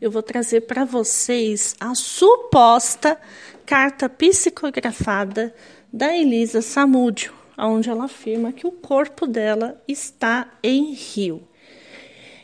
eu vou trazer para vocês a suposta carta psicografada da Elisa Samúdio, onde ela afirma que o corpo dela está em rio.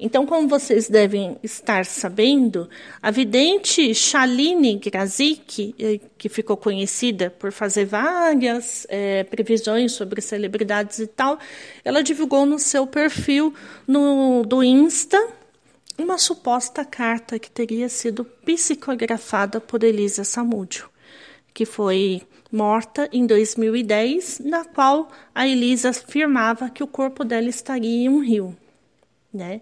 Então, como vocês devem estar sabendo, a vidente Shaline Grazik, eh, que ficou conhecida por fazer várias é, previsões sobre celebridades e tal, ela divulgou no seu perfil no, do Insta uma suposta carta que teria sido psicografada por Elisa Samúdio, que foi morta em 2010, na qual a Elisa afirmava que o corpo dela estaria em um rio, né?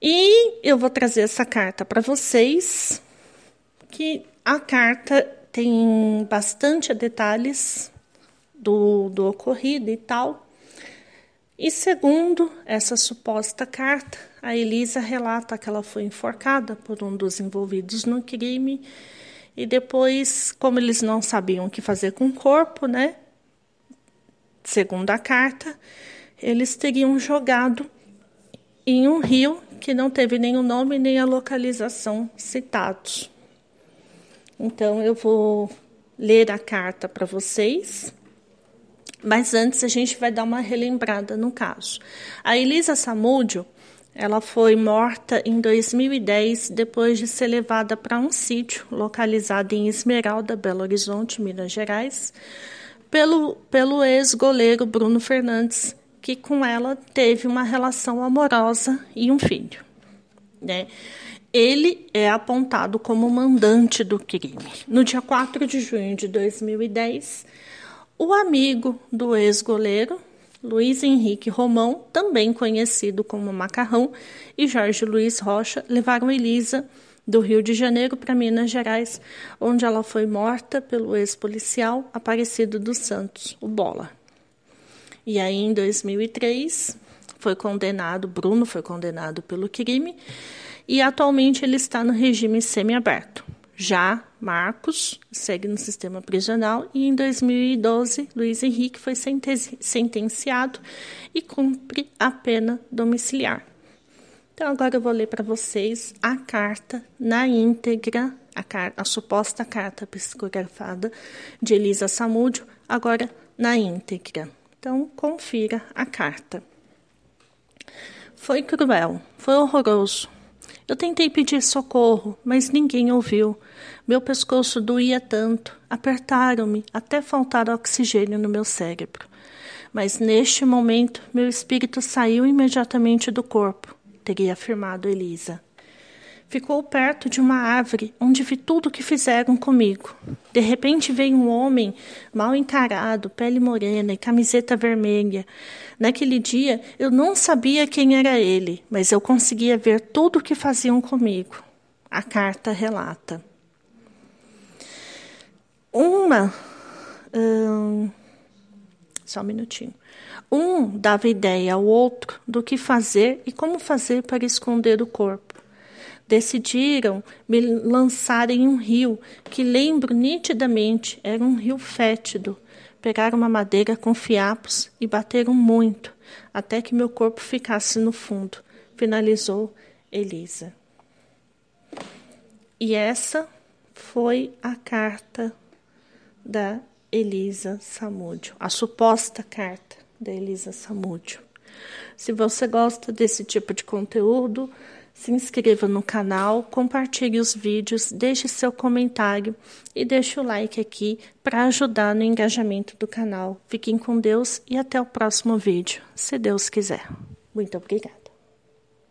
E eu vou trazer essa carta para vocês, que a carta tem bastante detalhes do, do ocorrido e tal. E segundo essa suposta carta, a Elisa relata que ela foi enforcada por um dos envolvidos no crime e depois, como eles não sabiam o que fazer com o corpo, né? Segundo a carta, eles teriam jogado em um rio que não teve nem o nome nem a localização citados. Então eu vou ler a carta para vocês. Mas antes a gente vai dar uma relembrada no caso. A Elisa Samúdio, ela foi morta em 2010 depois de ser levada para um sítio localizado em Esmeralda, Belo Horizonte, Minas Gerais, pelo, pelo ex-goleiro Bruno Fernandes, que com ela teve uma relação amorosa e um filho. Né? Ele é apontado como mandante do crime. No dia 4 de junho de 2010, o amigo do ex-goleiro, Luiz Henrique Romão, também conhecido como Macarrão, e Jorge Luiz Rocha levaram Elisa do Rio de Janeiro para Minas Gerais, onde ela foi morta pelo ex-policial Aparecido dos Santos, o Bola. E aí, em 2003, foi condenado, Bruno foi condenado pelo crime, e atualmente ele está no regime semiaberto. Já Marcos segue no sistema prisional e em 2012 Luiz Henrique foi sentenciado e cumpre a pena domiciliar. Então agora eu vou ler para vocês a carta na íntegra, a, a suposta carta psicografada de Elisa Samúdio, agora na íntegra. Então confira a carta. Foi cruel, foi horroroso, eu tentei pedir socorro, mas ninguém ouviu. Meu pescoço doía tanto, apertaram-me até faltar oxigênio no meu cérebro. Mas neste momento, meu espírito saiu imediatamente do corpo, teria afirmado Elisa. Ficou perto de uma árvore onde vi tudo o que fizeram comigo. De repente veio um homem mal encarado, pele morena e camiseta vermelha. Naquele dia eu não sabia quem era ele, mas eu conseguia ver tudo o que faziam comigo. A carta relata. Uma. Hum, só um minutinho. Um dava ideia ao outro do que fazer e como fazer para esconder o corpo decidiram me lançar em um rio que lembro nitidamente era um rio fétido. Pegaram uma madeira com fiapos e bateram muito, até que meu corpo ficasse no fundo, finalizou Elisa. E essa foi a carta da Elisa Samúdio, a suposta carta da Elisa Samúdio. Se você gosta desse tipo de conteúdo, se inscreva no canal, compartilhe os vídeos, deixe seu comentário e deixe o like aqui para ajudar no engajamento do canal. Fiquem com Deus e até o próximo vídeo, se Deus quiser. Muito obrigada.